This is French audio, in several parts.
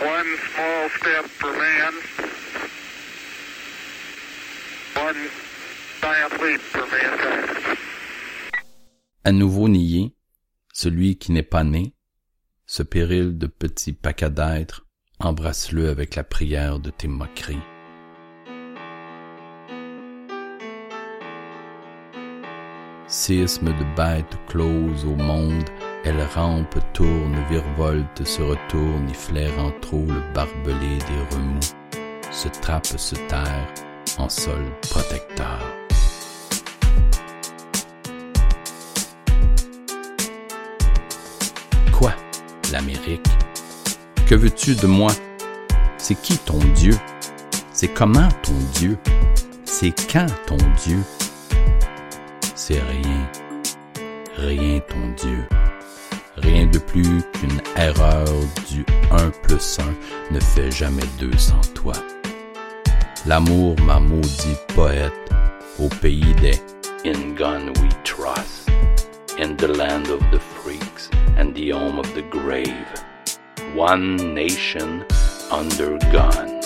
One small step for man. One leap for. À nouveau nié, celui qui n'est pas né, ce péril de petit paquet d'êtres, embrasse-le avec la prière de tes moqueries. Sisme de bêtes closes au monde, elle rampe, tourne, virevolte, se retourne, y flairant trop le barbelé des remous, se trappe, se terre en sol protecteur. Quoi, l'Amérique? Que veux-tu de moi? C'est qui ton Dieu? C'est comment ton Dieu? C'est quand ton Dieu? C'est rien, rien ton Dieu. De plus qu'une erreur du 1 plus 1 ne fait jamais deux sans toi. L'amour m'a maudit poète au pays des In gun we trust, in the land of the freaks and the home of the grave. One nation under gun.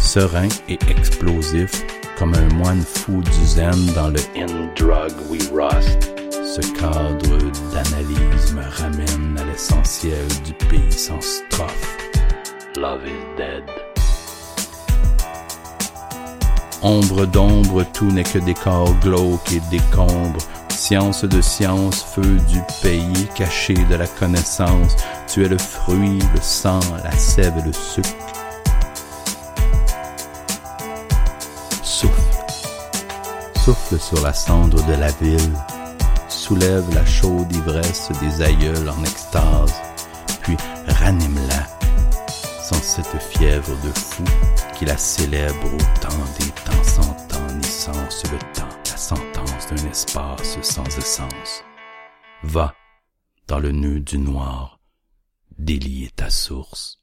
Serein et explosif comme un moine fou du zen dans le In drug we rust. Ce cadre d'analyse me ramène à l'essentiel du pays sans strophe. Love is dead. Ombre d'ombre, tout n'est que décor glauque et décombre. Science de science, feu du pays, caché de la connaissance. Tu es le fruit, le sang, la sève et le sucre. Souffle. Souffle sur la cendre de la ville. Soulève la chaude ivresse des aïeuls en extase. Puis ranime-la sans cette fièvre de fou qui la célèbre au temps des temps sans temps ni sens le temps, la sentence d'un espace sans essence. Va dans le nœud du noir, délier ta source.